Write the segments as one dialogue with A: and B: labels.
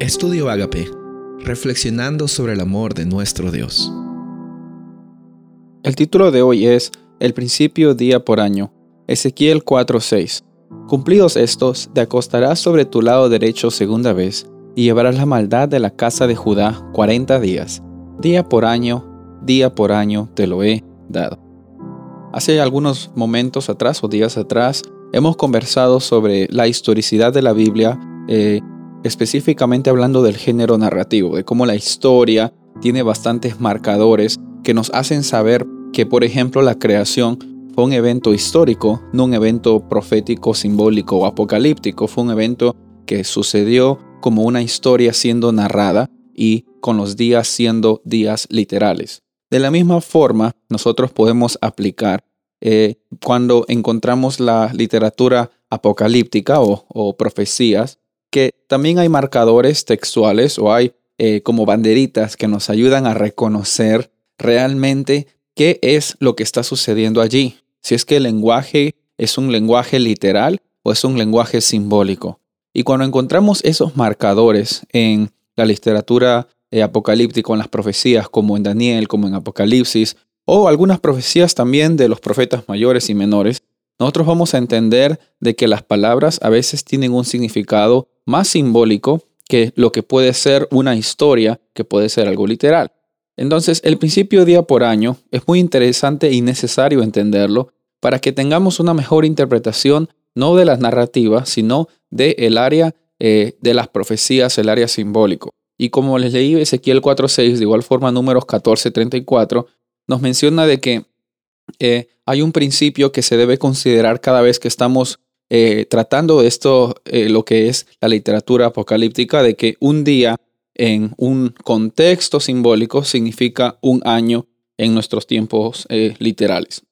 A: Estudio Agape, reflexionando sobre el amor de nuestro Dios.
B: El título de hoy es El principio día por año, Ezequiel 4:6. Cumplidos estos, te acostarás sobre tu lado derecho segunda vez, y llevarás la maldad de la casa de Judá cuarenta días. Día por año, día por año te lo he dado. Hace algunos momentos atrás o días atrás, hemos conversado sobre la historicidad de la Biblia eh, específicamente hablando del género narrativo, de cómo la historia tiene bastantes marcadores que nos hacen saber que, por ejemplo, la creación fue un evento histórico, no un evento profético, simbólico o apocalíptico, fue un evento que sucedió como una historia siendo narrada y con los días siendo días literales. De la misma forma, nosotros podemos aplicar eh, cuando encontramos la literatura apocalíptica o, o profecías, que también hay marcadores textuales o hay eh, como banderitas que nos ayudan a reconocer realmente qué es lo que está sucediendo allí. Si es que el lenguaje es un lenguaje literal o es un lenguaje simbólico. Y cuando encontramos esos marcadores en la literatura eh, apocalíptica, en las profecías como en Daniel, como en Apocalipsis, o algunas profecías también de los profetas mayores y menores, nosotros vamos a entender de que las palabras a veces tienen un significado más simbólico que lo que puede ser una historia, que puede ser algo literal. Entonces, el principio día por año es muy interesante y necesario entenderlo para que tengamos una mejor interpretación no de las narrativas, sino del el área eh, de las profecías, el área simbólico. Y como les leí Ezequiel 4.6, de igual forma números 14.34, nos menciona de que eh, hay un principio que se debe considerar cada vez que estamos eh, tratando esto, eh, lo que es la literatura apocalíptica, de que un día en un contexto simbólico significa un año en nuestros tiempos literales.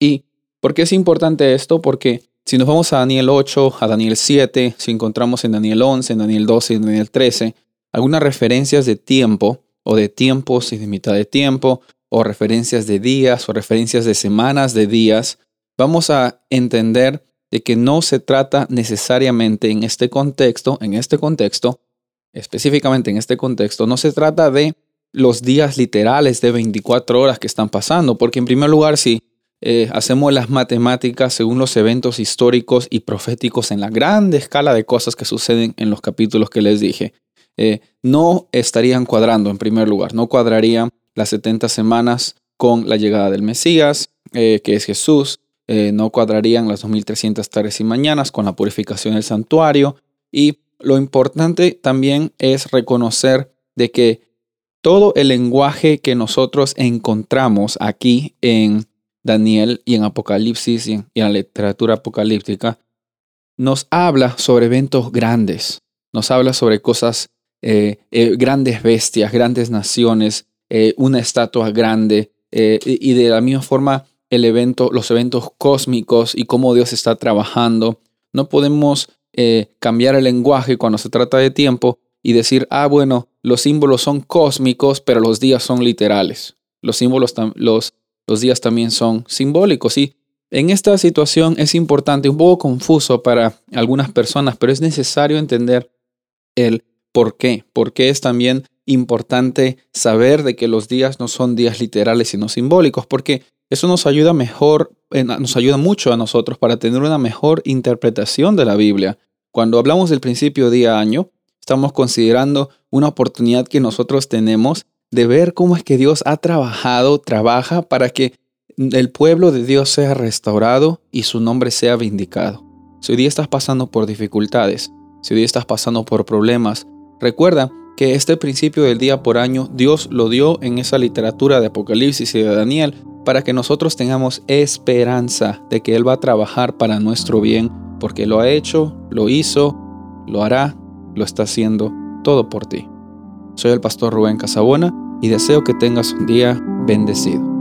B: ¿Y por qué es importante esto? Porque si nos vamos a Daniel 8, a Daniel 7, si encontramos en Daniel 11, en Daniel 12 y en Daniel 13, algunas referencias de tiempo o de tiempos y de mitad de tiempo o referencias de días o referencias de semanas de días, vamos a entender de que no se trata necesariamente en este contexto, en este contexto, específicamente en este contexto, no se trata de los días literales de 24 horas que están pasando, porque en primer lugar, si eh, hacemos las matemáticas según los eventos históricos y proféticos en la grande escala de cosas que suceden en los capítulos que les dije, eh, no estarían cuadrando en primer lugar, no cuadrarían las 70 semanas con la llegada del Mesías, eh, que es Jesús. Eh, no cuadrarían las 2300 tardes y mañanas con la purificación del santuario. Y lo importante también es reconocer de que todo el lenguaje que nosotros encontramos aquí en Daniel y en Apocalipsis y en, la literatura apocalíptica nos habla sobre eventos grandes, nos habla sobre cosas, eh, grandes bestias, grandes naciones, eh, una estatua grande eh, y de la misma forma el evento, los eventos cósmicos y cómo Dios está trabajando. No podemos eh, cambiar el lenguaje cuando se trata de tiempo y decir, ah, bueno, los símbolos son cósmicos, pero los días son literales. Los símbolos, los, los días también son simbólicos. Y en esta situación es importante, un poco confuso para algunas personas, pero es necesario entender el por qué. Porque es también importante saber de que los días no son días literales sino simbólicos, porque eso nos ayuda mejor, nos ayuda mucho a nosotros para tener una mejor interpretación de la Biblia. Cuando hablamos del principio día-año, estamos considerando una oportunidad que nosotros tenemos de ver cómo es que Dios ha trabajado, trabaja para que el pueblo de Dios sea restaurado y su nombre sea vindicado. Si hoy día estás pasando por dificultades, si hoy día estás pasando por problemas, recuerda que este principio del día por año Dios lo dio en esa literatura de Apocalipsis y de Daniel para que nosotros tengamos esperanza de que Él va a trabajar para nuestro bien, porque lo ha hecho, lo hizo, lo hará, lo está haciendo todo por ti. Soy el pastor Rubén Casabona y deseo que tengas un día bendecido.